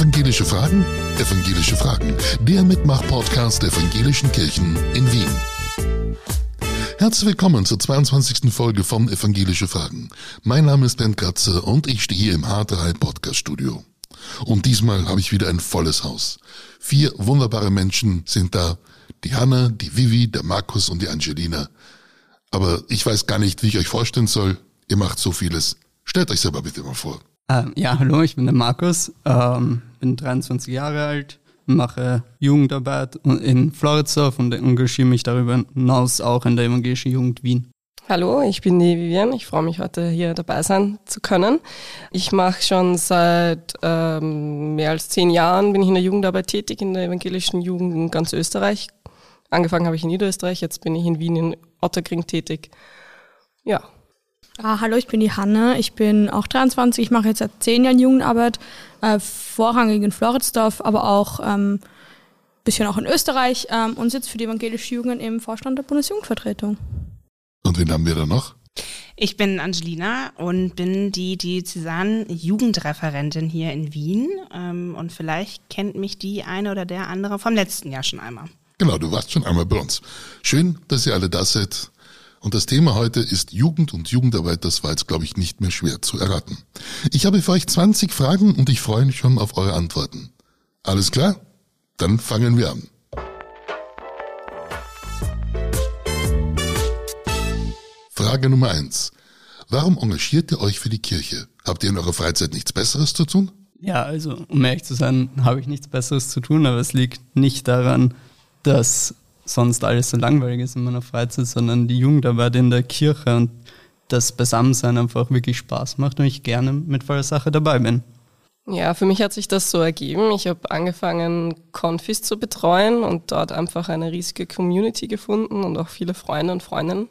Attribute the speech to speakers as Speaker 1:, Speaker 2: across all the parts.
Speaker 1: Evangelische Fragen? Evangelische Fragen. Der Mitmach-Podcast der evangelischen Kirchen in Wien. Herzlich willkommen zur 22. Folge von Evangelische Fragen. Mein Name ist Ben Kratzer und ich stehe hier im H3 Podcast Studio. Und diesmal habe ich wieder ein volles Haus. Vier wunderbare Menschen sind da. Die Hanna, die Vivi, der Markus und die Angelina. Aber ich weiß gar nicht, wie ich euch vorstellen soll. Ihr macht so vieles. Stellt euch selber bitte mal vor.
Speaker 2: Ähm, ja, hallo, ich bin der Markus, ähm, bin 23 Jahre alt, mache Jugendarbeit in Floridsdorf und engagiere mich darüber hinaus auch in der evangelischen Jugend Wien.
Speaker 3: Hallo, ich bin die Vivian. Ich freue mich heute hier dabei sein zu können. Ich mache schon seit ähm, mehr als zehn Jahren bin ich in der Jugendarbeit tätig in der evangelischen Jugend in ganz Österreich. Angefangen habe ich in Niederösterreich, jetzt bin ich in Wien in Otterkring tätig. Ja,
Speaker 4: Ah, hallo, ich bin die Hanne. Ich bin auch 23. Ich mache jetzt seit zehn Jahren Jugendarbeit, äh, vorrangig in Floridsdorf, aber auch ähm, bisschen auch in Österreich ähm, und sitze für die evangelische Jugend im Vorstand der Bundesjugendvertretung.
Speaker 1: Und wen haben wir da noch?
Speaker 5: Ich bin Angelina und bin die Diözesan Jugendreferentin hier in Wien. Ähm, und vielleicht kennt mich die eine oder der andere vom letzten Jahr schon einmal.
Speaker 1: Genau, du warst schon einmal bei uns. Schön, dass ihr alle da seid. Und das Thema heute ist Jugend und Jugendarbeit. Das war jetzt, glaube ich, nicht mehr schwer zu erraten. Ich habe für euch 20 Fragen und ich freue mich schon auf eure Antworten. Alles klar? Dann fangen wir an. Frage Nummer eins: Warum engagiert ihr euch für die Kirche? Habt ihr in eurer Freizeit nichts Besseres zu tun?
Speaker 2: Ja, also um ehrlich zu sein, habe ich nichts Besseres zu tun, aber es liegt nicht daran, dass sonst alles so langweilig ist in meiner Freizeit, sondern die Jugendarbeit in der Kirche und das Beisammensein einfach wirklich Spaß macht und ich gerne mit voller Sache dabei bin.
Speaker 3: Ja, für mich hat sich das so ergeben. Ich habe angefangen, Confis zu betreuen und dort einfach eine riesige Community gefunden und auch viele Freunde und Freundinnen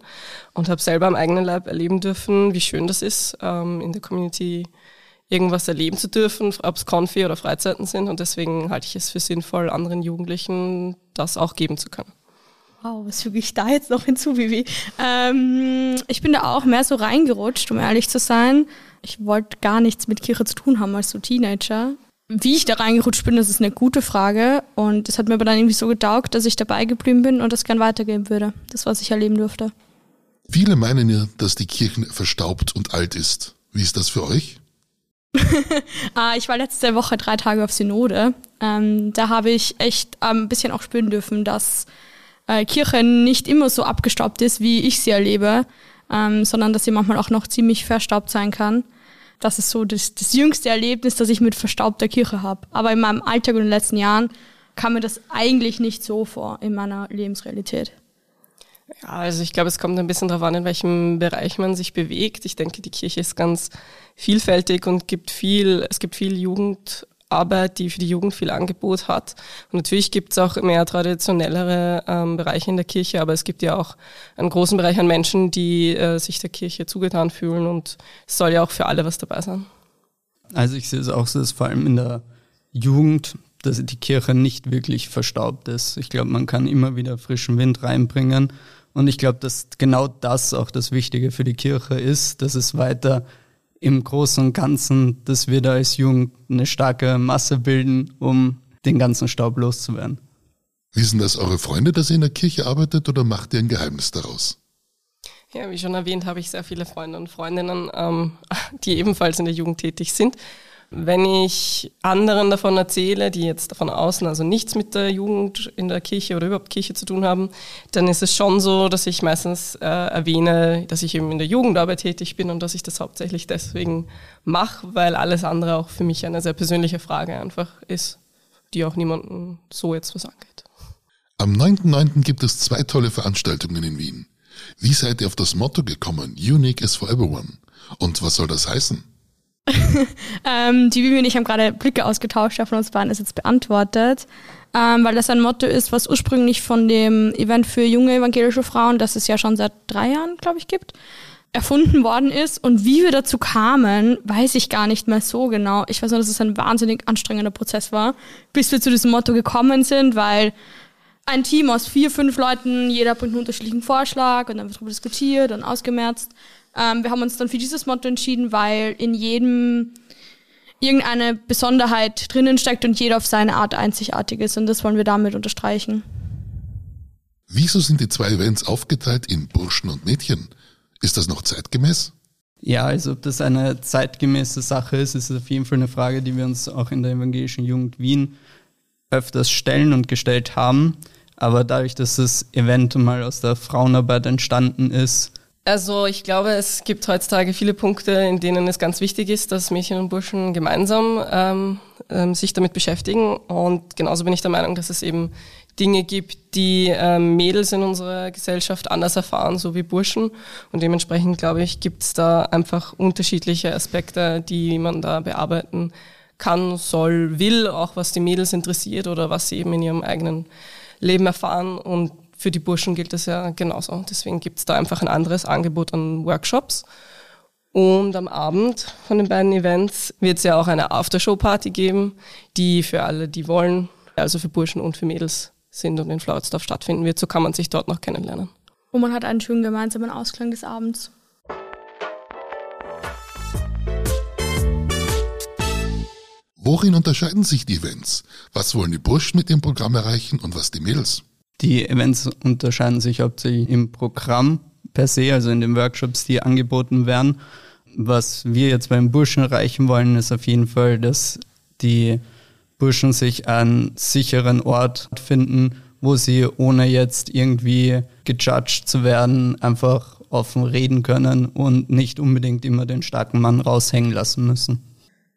Speaker 3: und habe selber am eigenen Leib erleben dürfen, wie schön das ist, ähm, in der Community irgendwas erleben zu dürfen, ob es Konfi oder Freizeiten sind. Und deswegen halte ich es für sinnvoll, anderen Jugendlichen das auch geben zu können.
Speaker 4: Wow, was füge ich da jetzt noch hinzu, Vivi? Ähm, ich bin da auch mehr so reingerutscht, um ehrlich zu sein. Ich wollte gar nichts mit Kirche zu tun haben als so Teenager. Wie ich da reingerutscht bin, das ist eine gute Frage. Und es hat mir aber dann irgendwie so getaugt, dass ich dabei geblieben bin und das gern weitergeben würde. Das, was ich erleben durfte.
Speaker 1: Viele meinen ja, dass die Kirche verstaubt und alt ist. Wie ist das für euch?
Speaker 4: ah, ich war letzte Woche drei Tage auf Synode. Ähm, da habe ich echt ähm, ein bisschen auch spüren dürfen, dass äh, Kirche nicht immer so abgestaubt ist, wie ich sie erlebe, ähm, sondern dass sie manchmal auch noch ziemlich verstaubt sein kann. Das ist so das, das jüngste Erlebnis, das ich mit verstaubter Kirche habe. Aber in meinem Alltag und in den letzten Jahren kam mir das eigentlich nicht so vor in meiner Lebensrealität.
Speaker 3: Ja, also ich glaube, es kommt ein bisschen darauf an, in welchem Bereich man sich bewegt. Ich denke, die Kirche ist ganz vielfältig und gibt viel, es gibt viel Jugend, Arbeit, die für die Jugend viel Angebot hat. Und natürlich gibt es auch mehr traditionellere ähm, Bereiche in der Kirche, aber es gibt ja auch einen großen Bereich an Menschen, die äh, sich der Kirche zugetan fühlen und es soll ja auch für alle was dabei sein.
Speaker 2: Also ich sehe es auch so, dass vor allem in der Jugend, dass die Kirche nicht wirklich verstaubt ist. Ich glaube, man kann immer wieder frischen Wind reinbringen. Und ich glaube, dass genau das auch das Wichtige für die Kirche ist, dass es weiter im Großen und Ganzen, dass wir da als Jugend eine starke Masse bilden, um den ganzen Staub loszuwerden.
Speaker 1: Wissen das eure Freunde, dass ihr in der Kirche arbeitet oder macht ihr ein Geheimnis daraus?
Speaker 3: Ja, wie schon erwähnt, habe ich sehr viele Freunde und Freundinnen, ähm, die ebenfalls in der Jugend tätig sind. Wenn ich anderen davon erzähle, die jetzt von außen also nichts mit der Jugend in der Kirche oder überhaupt Kirche zu tun haben, dann ist es schon so, dass ich meistens äh, erwähne, dass ich eben in der Jugendarbeit tätig bin und dass ich das hauptsächlich deswegen mache, weil alles andere auch für mich eine sehr persönliche Frage einfach ist, die auch niemandem so jetzt was angeht.
Speaker 1: Am 9.9. gibt es zwei tolle Veranstaltungen in Wien. Wie seid ihr auf das Motto gekommen, Unique is for everyone? Und was soll das heißen?
Speaker 4: ähm, die Vivi und ich haben gerade Blicke ausgetauscht, der von uns beiden ist jetzt beantwortet, ähm, weil das ein Motto ist, was ursprünglich von dem Event für junge evangelische Frauen, das es ja schon seit drei Jahren, glaube ich, gibt, erfunden worden ist. Und wie wir dazu kamen, weiß ich gar nicht mehr so genau. Ich weiß nur, dass es ein wahnsinnig anstrengender Prozess war, bis wir zu diesem Motto gekommen sind, weil ein Team aus vier, fünf Leuten, jeder bringt einen unterschiedlichen Vorschlag und dann wird darüber diskutiert und ausgemerzt. Ähm, wir haben uns dann für dieses Motto entschieden, weil in jedem irgendeine Besonderheit drinnen steckt und jeder auf seine Art einzigartig ist. Und das wollen wir damit unterstreichen.
Speaker 1: Wieso sind die zwei Events aufgeteilt in Burschen und Mädchen? Ist das noch zeitgemäß?
Speaker 2: Ja, also ob das eine zeitgemäße Sache ist, ist auf jeden Fall eine Frage, die wir uns auch in der evangelischen Jugend Wien öfters stellen und gestellt haben. Aber dadurch, dass das Event mal aus der Frauenarbeit entstanden ist,
Speaker 3: also ich glaube, es gibt heutzutage viele Punkte, in denen es ganz wichtig ist, dass Mädchen und Burschen gemeinsam ähm, ähm, sich damit beschäftigen. Und genauso bin ich der Meinung, dass es eben Dinge gibt, die ähm, Mädels in unserer Gesellschaft anders erfahren, so wie Burschen. Und dementsprechend, glaube ich, gibt es da einfach unterschiedliche Aspekte, die man da bearbeiten kann, soll, will, auch was die Mädels interessiert oder was sie eben in ihrem eigenen Leben erfahren. Und für die Burschen gilt das ja genauso. Deswegen gibt es da einfach ein anderes Angebot an Workshops. Und am Abend von den beiden Events wird es ja auch eine Aftershow-Party geben, die für alle, die wollen, also für Burschen und für Mädels sind und in Floridsdorf stattfinden wird. So kann man sich dort noch kennenlernen.
Speaker 4: Und man hat einen schönen gemeinsamen Ausklang des Abends.
Speaker 1: Worin unterscheiden sich die Events? Was wollen die Burschen mit dem Programm erreichen und was die Mädels?
Speaker 2: Die Events unterscheiden sich hauptsächlich im Programm per se, also in den Workshops, die angeboten werden. Was wir jetzt beim Burschen erreichen wollen, ist auf jeden Fall, dass die Burschen sich einen sicheren Ort finden, wo sie ohne jetzt irgendwie gejudged zu werden, einfach offen reden können und nicht unbedingt immer den starken Mann raushängen lassen müssen.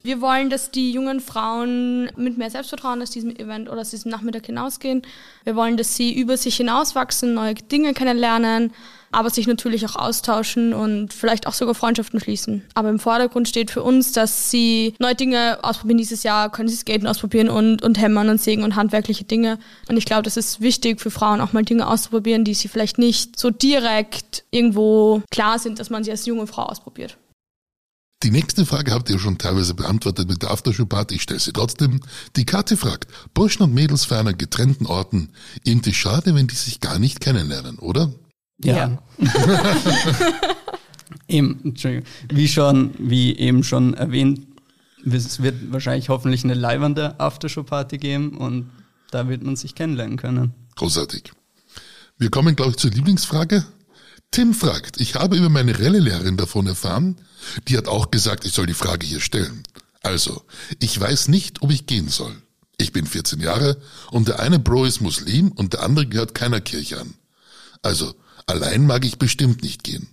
Speaker 4: Wir wollen, dass die jungen Frauen mit mehr Selbstvertrauen aus diesem Event oder aus diesem Nachmittag hinausgehen. Wir wollen, dass sie über sich hinauswachsen, neue Dinge kennenlernen, aber sich natürlich auch austauschen und vielleicht auch sogar Freundschaften schließen. Aber im Vordergrund steht für uns, dass sie neue Dinge ausprobieren. Dieses Jahr können sie Skaten ausprobieren und, und Hämmern und Sägen und handwerkliche Dinge. Und ich glaube, das ist wichtig für Frauen auch mal Dinge auszuprobieren, die sie vielleicht nicht so direkt irgendwo klar sind, dass man sie als junge Frau ausprobiert.
Speaker 1: Die nächste Frage habt ihr schon teilweise beantwortet mit der Aftershow-Party. Ich stelle sie trotzdem. Die Karte fragt, Burschen und Mädels feiern an getrennten Orten. Irgendwie schade, wenn die sich gar nicht kennenlernen, oder?
Speaker 2: Ja. ja. eben, Entschuldigung. Wie schon, wie eben schon erwähnt, es wird wahrscheinlich hoffentlich eine leibende Aftershow-Party geben und da wird man sich kennenlernen können.
Speaker 1: Großartig. Wir kommen, glaube ich, zur Lieblingsfrage. Tim fragt, ich habe über meine Rallye-Lehrerin davon erfahren, die hat auch gesagt, ich soll die Frage hier stellen. Also, ich weiß nicht, ob ich gehen soll. Ich bin 14 Jahre und der eine Bro ist Muslim und der andere gehört keiner Kirche an. Also, allein mag ich bestimmt nicht gehen.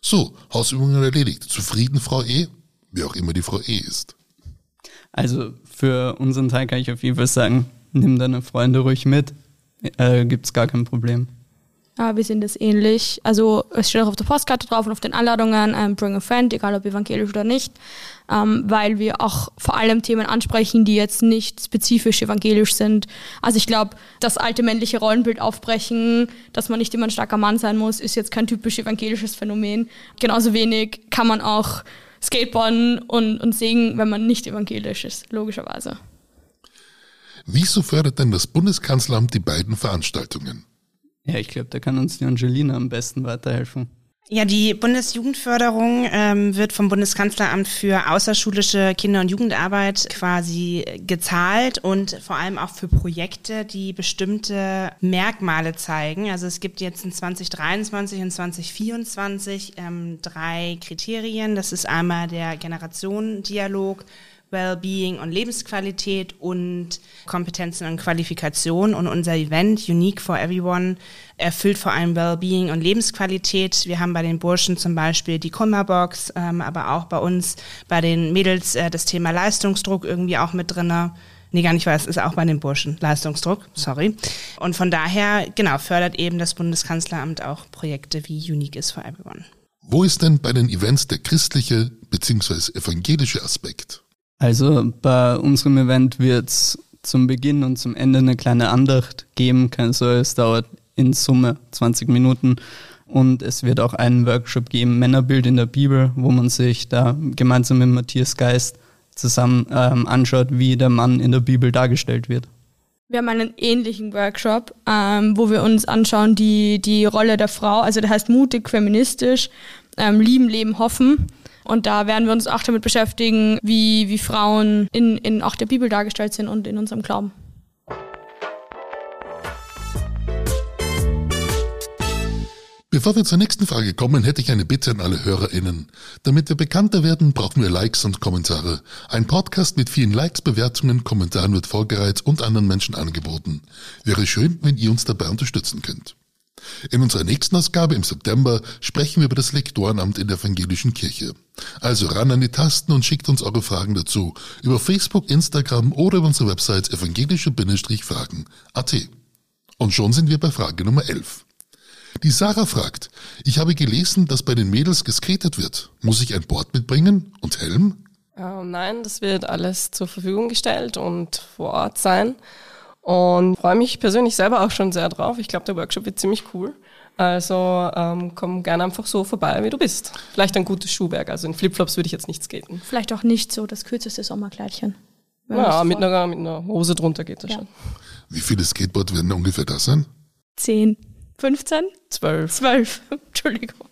Speaker 1: So, Hausübungen erledigt. Zufrieden, Frau E? Wie auch immer die Frau E ist.
Speaker 2: Also, für unseren Teil kann ich auf jeden Fall sagen, nimm deine Freunde ruhig mit. Äh, gibt's gar kein Problem.
Speaker 4: Ja, wir sehen das ähnlich. Also es steht auch auf der Postkarte drauf und auf den Einladungen, ähm, bring a friend, egal ob evangelisch oder nicht, ähm, weil wir auch vor allem Themen ansprechen, die jetzt nicht spezifisch evangelisch sind. Also ich glaube, das alte männliche Rollenbild aufbrechen, dass man nicht immer ein starker Mann sein muss, ist jetzt kein typisch evangelisches Phänomen. Genauso wenig kann man auch Skateboarden und, und singen, wenn man nicht evangelisch ist, logischerweise.
Speaker 1: Wieso fördert denn das Bundeskanzleramt die beiden Veranstaltungen?
Speaker 2: Ja, ich glaube, da kann uns die Angelina am besten weiterhelfen.
Speaker 5: Ja, die Bundesjugendförderung ähm, wird vom Bundeskanzleramt für außerschulische Kinder- und Jugendarbeit quasi gezahlt und vor allem auch für Projekte, die bestimmte Merkmale zeigen. Also es gibt jetzt in 2023 und 2024 ähm, drei Kriterien. Das ist einmal der Generationendialog, Wellbeing und Lebensqualität und Kompetenzen und Qualifikation. Und unser Event Unique for Everyone erfüllt vor allem Wellbeing und Lebensqualität. Wir haben bei den Burschen zum Beispiel die Kummerbox, ähm, aber auch bei uns, bei den Mädels äh, das Thema Leistungsdruck irgendwie auch mit drinne. Nee, gar nicht wahr, es ist auch bei den Burschen Leistungsdruck, sorry. Und von daher, genau, fördert eben das Bundeskanzleramt auch Projekte wie Unique is for Everyone.
Speaker 1: Wo ist denn bei den Events der christliche bzw. evangelische Aspekt?
Speaker 2: Also bei unserem Event wird es zum Beginn und zum Ende eine kleine Andacht geben. Keine Sorge, es dauert in Summe 20 Minuten. Und es wird auch einen Workshop geben, Männerbild in der Bibel, wo man sich da gemeinsam mit Matthias Geist zusammen ähm, anschaut, wie der Mann in der Bibel dargestellt wird.
Speaker 4: Wir haben einen ähnlichen Workshop, ähm, wo wir uns anschauen, die, die Rolle der Frau, also der heißt mutig, feministisch, ähm, lieben, leben, hoffen. Und da werden wir uns auch damit beschäftigen, wie, wie Frauen in, in auch der Bibel dargestellt sind und in unserem Glauben.
Speaker 1: Bevor wir zur nächsten Frage kommen, hätte ich eine Bitte an alle HörerInnen. Damit wir bekannter werden, brauchen wir Likes und Kommentare. Ein Podcast mit vielen Likes, Bewertungen, Kommentaren wird vorgereiht und anderen Menschen angeboten. Wäre schön, wenn ihr uns dabei unterstützen könnt. In unserer nächsten Ausgabe im September sprechen wir über das Lektorenamt in der evangelischen Kirche. Also ran an die Tasten und schickt uns eure Fragen dazu über Facebook, Instagram oder über unsere Website evangelische-fragen.at. Und schon sind wir bei Frage Nummer 11. Die Sarah fragt, ich habe gelesen, dass bei den Mädels geskatet wird. Muss ich ein Board mitbringen und Helm?
Speaker 3: Äh, nein, das wird alles zur Verfügung gestellt und vor Ort sein. Und freue mich persönlich selber auch schon sehr drauf. Ich glaube, der Workshop wird ziemlich cool. Also ähm, komm gerne einfach so vorbei, wie du bist. Vielleicht ein gutes Schuhwerk. Also in Flipflops würde ich jetzt nicht skaten.
Speaker 4: Vielleicht auch nicht so das kürzeste Sommerkleidchen.
Speaker 3: Ja, mit einer, mit einer Hose drunter geht das ja. schon.
Speaker 1: Wie viele Skateboards werden ungefähr da sein?
Speaker 4: Zehn. 15?
Speaker 3: 12.
Speaker 4: 12. Entschuldigung.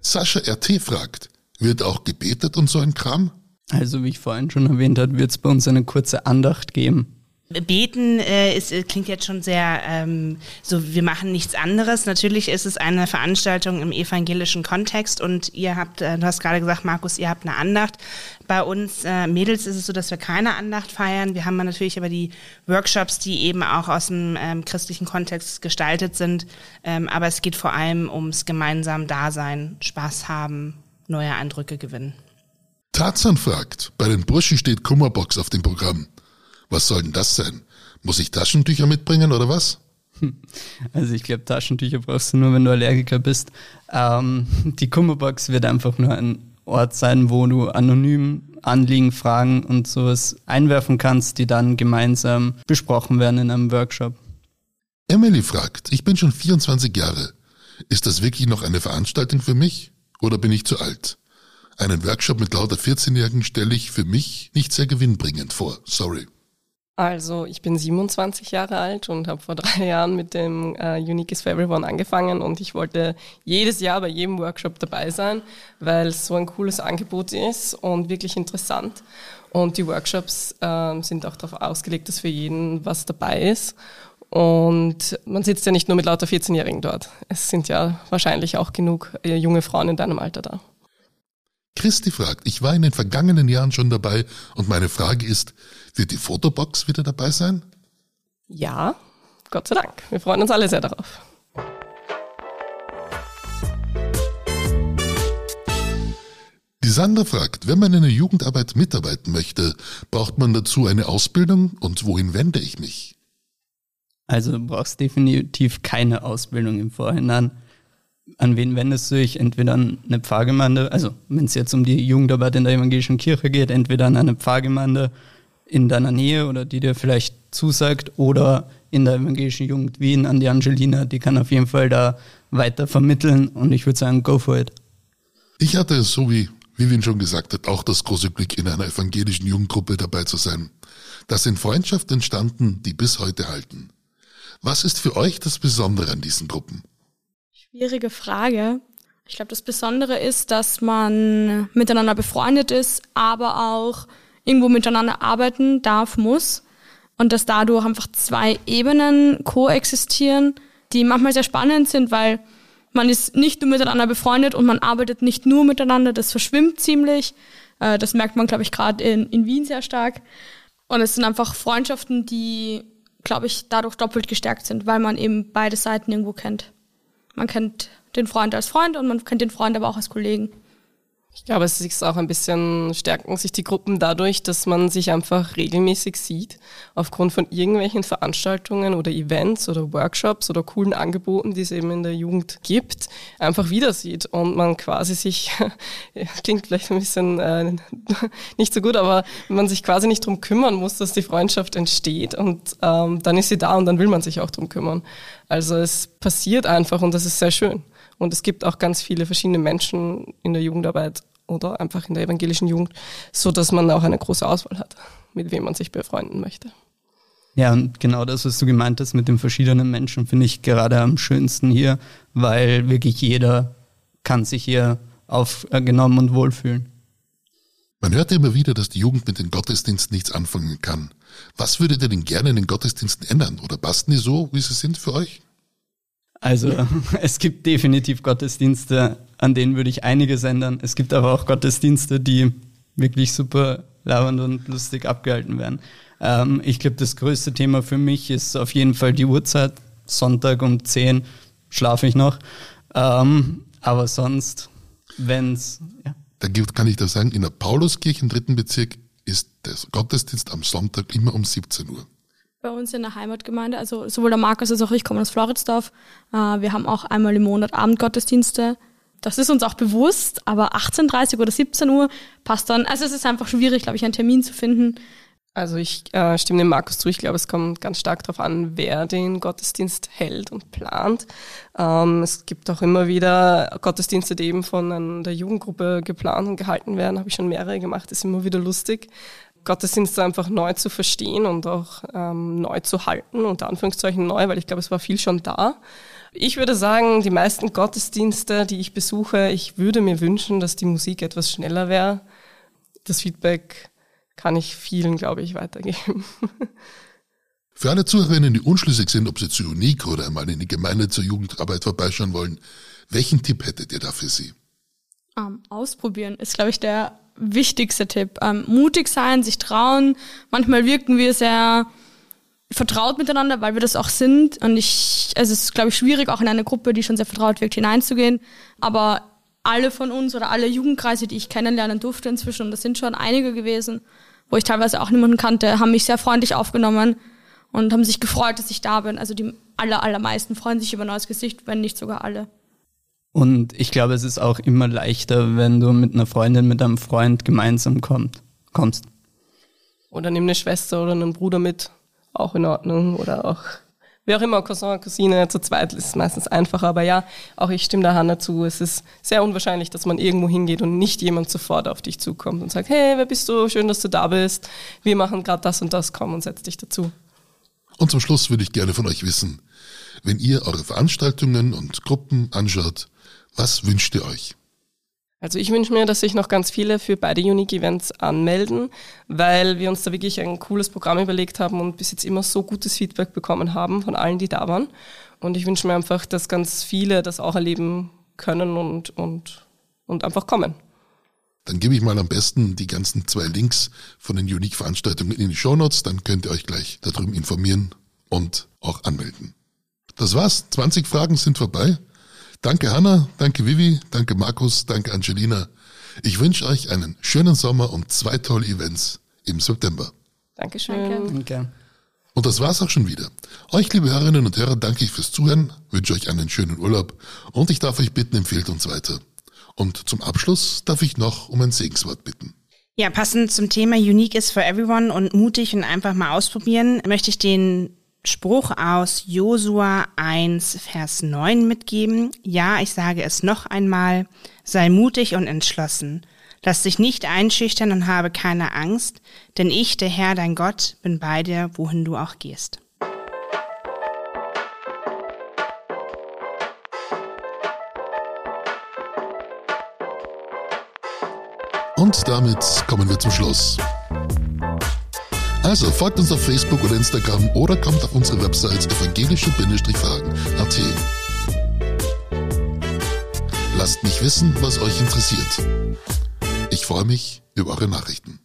Speaker 1: Sascha RT fragt, wird auch gebetet und so ein Kram?
Speaker 2: Also wie ich vorhin schon erwähnt habe, wird es bei uns eine kurze Andacht geben.
Speaker 5: Beten äh, ist, äh, klingt jetzt schon sehr ähm, so, wir machen nichts anderes. Natürlich ist es eine Veranstaltung im evangelischen Kontext und ihr habt, äh, du hast gerade gesagt, Markus, ihr habt eine Andacht. Bei uns äh, Mädels ist es so, dass wir keine Andacht feiern. Wir haben natürlich aber die Workshops, die eben auch aus dem ähm, christlichen Kontext gestaltet sind. Ähm, aber es geht vor allem ums gemeinsam Dasein, Spaß haben, neue Eindrücke gewinnen.
Speaker 1: Tarzan fragt, bei den Burschen steht Kummerbox auf dem Programm. Was soll denn das sein? Muss ich Taschentücher mitbringen oder was?
Speaker 2: Also ich glaube, Taschentücher brauchst du nur, wenn du Allergiker bist. Ähm, die Kummerbox wird einfach nur ein Ort sein, wo du anonym Anliegen, Fragen und sowas einwerfen kannst, die dann gemeinsam besprochen werden in einem Workshop.
Speaker 1: Emily fragt, ich bin schon 24 Jahre. Ist das wirklich noch eine Veranstaltung für mich oder bin ich zu alt? Einen Workshop mit lauter 14-Jährigen stelle ich für mich nicht sehr gewinnbringend vor. Sorry.
Speaker 3: Also ich bin 27 Jahre alt und habe vor drei Jahren mit dem äh, Unique is for Everyone angefangen und ich wollte jedes Jahr bei jedem Workshop dabei sein, weil es so ein cooles Angebot ist und wirklich interessant. Und die Workshops äh, sind auch darauf ausgelegt, dass für jeden was dabei ist. Und man sitzt ja nicht nur mit lauter 14-Jährigen dort. Es sind ja wahrscheinlich auch genug äh, junge Frauen in deinem Alter da.
Speaker 1: Christi fragt, ich war in den vergangenen Jahren schon dabei und meine Frage ist, wird die Fotobox wieder dabei sein?
Speaker 3: Ja, Gott sei Dank. Wir freuen uns alle sehr darauf.
Speaker 1: Die Sandra fragt, wenn man in der Jugendarbeit mitarbeiten möchte, braucht man dazu eine Ausbildung und wohin wende ich mich?
Speaker 2: Also du brauchst definitiv keine Ausbildung im Vorhinein an wen wendest du dich? Entweder an eine Pfarrgemeinde, also wenn es jetzt um die Jugendarbeit in der evangelischen Kirche geht, entweder an eine Pfarrgemeinde in deiner Nähe oder die dir vielleicht zusagt oder in der evangelischen Jugend Wien an die Angelina, die kann auf jeden Fall da weiter vermitteln und ich würde sagen, go for it.
Speaker 1: Ich hatte, so wie Vivian schon gesagt hat, auch das große Glück, in einer evangelischen Jugendgruppe dabei zu sein. Da sind Freundschaften entstanden, die bis heute halten. Was ist für euch das Besondere an diesen Gruppen?
Speaker 4: Schwierige Frage. Ich glaube, das Besondere ist, dass man miteinander befreundet ist, aber auch irgendwo miteinander arbeiten darf, muss. Und dass dadurch einfach zwei Ebenen koexistieren, die manchmal sehr spannend sind, weil man ist nicht nur miteinander befreundet und man arbeitet nicht nur miteinander, das verschwimmt ziemlich. Äh, das merkt man, glaube ich, gerade in, in Wien sehr stark. Und es sind einfach Freundschaften, die, glaube ich, dadurch doppelt gestärkt sind, weil man eben beide Seiten irgendwo kennt. Man kennt den Freund als Freund und man kennt den Freund aber auch als Kollegen.
Speaker 3: Ich glaube, es ist auch ein bisschen, stärken sich die Gruppen dadurch, dass man sich einfach regelmäßig sieht, aufgrund von irgendwelchen Veranstaltungen oder Events oder Workshops oder coolen Angeboten, die es eben in der Jugend gibt, einfach wieder sieht und man quasi sich, klingt vielleicht ein bisschen äh, nicht so gut, aber man sich quasi nicht drum kümmern muss, dass die Freundschaft entsteht und ähm, dann ist sie da und dann will man sich auch drum kümmern. Also es passiert einfach und das ist sehr schön. Und es gibt auch ganz viele verschiedene Menschen in der Jugendarbeit oder einfach in der evangelischen Jugend, so dass man auch eine große Auswahl hat, mit wem man sich befreunden möchte.
Speaker 2: Ja, und genau das, was du gemeint hast mit den verschiedenen Menschen, finde ich gerade am schönsten hier, weil wirklich jeder kann sich hier aufgenommen und wohlfühlen.
Speaker 1: Man hört ja immer wieder, dass die Jugend mit den Gottesdiensten nichts anfangen kann. Was würdet ihr denn gerne in den Gottesdiensten ändern? Oder passen die so, wie sie sind für euch?
Speaker 2: Also es gibt definitiv Gottesdienste, an denen würde ich einiges ändern. Es gibt aber auch Gottesdienste, die wirklich super lauernd und lustig abgehalten werden. Ähm, ich glaube, das größte Thema für mich ist auf jeden Fall die Uhrzeit. Sonntag um 10 schlafe ich noch. Ähm, aber sonst, wenn's, ja.
Speaker 1: Da kann ich da sagen, in der Pauluskirche im dritten Bezirk ist der Gottesdienst am Sonntag immer um 17 Uhr.
Speaker 4: Bei uns in der Heimatgemeinde, also sowohl der Markus als auch ich kommen aus Floridsdorf. Äh, wir haben auch einmal im Monat Abendgottesdienste. Das ist uns auch bewusst, aber 18.30 oder 17 Uhr passt dann. Also es ist einfach schwierig, glaube ich, einen Termin zu finden,
Speaker 3: also ich äh, stimme dem Markus zu. Ich glaube, es kommt ganz stark darauf an, wer den Gottesdienst hält und plant. Ähm, es gibt auch immer wieder Gottesdienste, die eben von der Jugendgruppe geplant und gehalten werden. Habe ich schon mehrere gemacht. Ist immer wieder lustig. Gottesdienste einfach neu zu verstehen und auch ähm, neu zu halten, unter Anführungszeichen neu, weil ich glaube, es war viel schon da. Ich würde sagen, die meisten Gottesdienste, die ich besuche, ich würde mir wünschen, dass die Musik etwas schneller wäre. Das Feedback kann ich vielen, glaube ich, weitergeben.
Speaker 1: Für alle Zuhörerinnen, die unschlüssig sind, ob sie zu Unique oder einmal in die Gemeinde zur Jugendarbeit vorbeischauen wollen, welchen Tipp hättet ihr da für sie?
Speaker 4: Um, ähm, ausprobieren ist, glaube ich, der wichtigste Tipp. Ähm, mutig sein, sich trauen. Manchmal wirken wir sehr vertraut miteinander, weil wir das auch sind. Und ich, also es ist, glaube ich, schwierig, auch in eine Gruppe, die schon sehr vertraut wirkt, hineinzugehen. Aber alle von uns oder alle Jugendkreise, die ich kennenlernen durfte inzwischen, und das sind schon einige gewesen, wo ich teilweise auch niemanden kannte, haben mich sehr freundlich aufgenommen und haben sich gefreut, dass ich da bin. Also die aller, allermeisten freuen sich über ein neues Gesicht, wenn nicht sogar alle.
Speaker 2: Und ich glaube, es ist auch immer leichter, wenn du mit einer Freundin, mit einem Freund gemeinsam kommt, kommst.
Speaker 3: Oder nimm eine Schwester oder einen Bruder mit, auch in Ordnung. Oder auch wie auch immer, Cousin, Cousine, zu zweit ist es meistens einfacher. Aber ja, auch ich stimme da Hannah zu. Es ist sehr unwahrscheinlich, dass man irgendwo hingeht und nicht jemand sofort auf dich zukommt und sagt, hey, wer bist du? Schön, dass du da bist. Wir machen gerade das und das, komm und setz dich dazu.
Speaker 1: Und zum Schluss würde ich gerne von euch wissen, wenn ihr eure Veranstaltungen und Gruppen anschaut, was wünscht ihr euch?
Speaker 3: Also ich wünsche mir, dass sich noch ganz viele für beide Unique Events anmelden, weil wir uns da wirklich ein cooles Programm überlegt haben und bis jetzt immer so gutes Feedback bekommen haben von allen, die da waren. Und ich wünsche mir einfach, dass ganz viele das auch erleben können und, und, und einfach kommen.
Speaker 1: Dann gebe ich mal am besten die ganzen zwei Links von den Unique-Veranstaltungen in die Show Notes, dann könnt ihr euch gleich darüber informieren und auch anmelden. Das war's, 20 Fragen sind vorbei. Danke Hanna, danke Vivi, danke Markus, danke Angelina. Ich wünsche euch einen schönen Sommer und zwei tolle Events im September.
Speaker 3: Dankeschön. Danke.
Speaker 2: Danke.
Speaker 1: Und das war's auch schon wieder. Euch, liebe Hörerinnen und Hörer, danke ich fürs Zuhören, wünsche euch einen schönen Urlaub und ich darf euch bitten, empfehlt uns weiter. Und zum Abschluss darf ich noch um ein Segenswort bitten.
Speaker 5: Ja, passend zum Thema Unique is for everyone und mutig und einfach mal ausprobieren, möchte ich den Spruch aus Josua 1, Vers 9 mitgeben. Ja, ich sage es noch einmal, sei mutig und entschlossen. Lass dich nicht einschüchtern und habe keine Angst, denn ich, der Herr, dein Gott, bin bei dir, wohin du auch gehst.
Speaker 1: Und damit kommen wir zum Schluss. Also folgt uns auf Facebook oder Instagram oder kommt auf unsere Website evangelische-fragen.at. Lasst mich wissen, was euch interessiert. Ich freue mich über eure Nachrichten.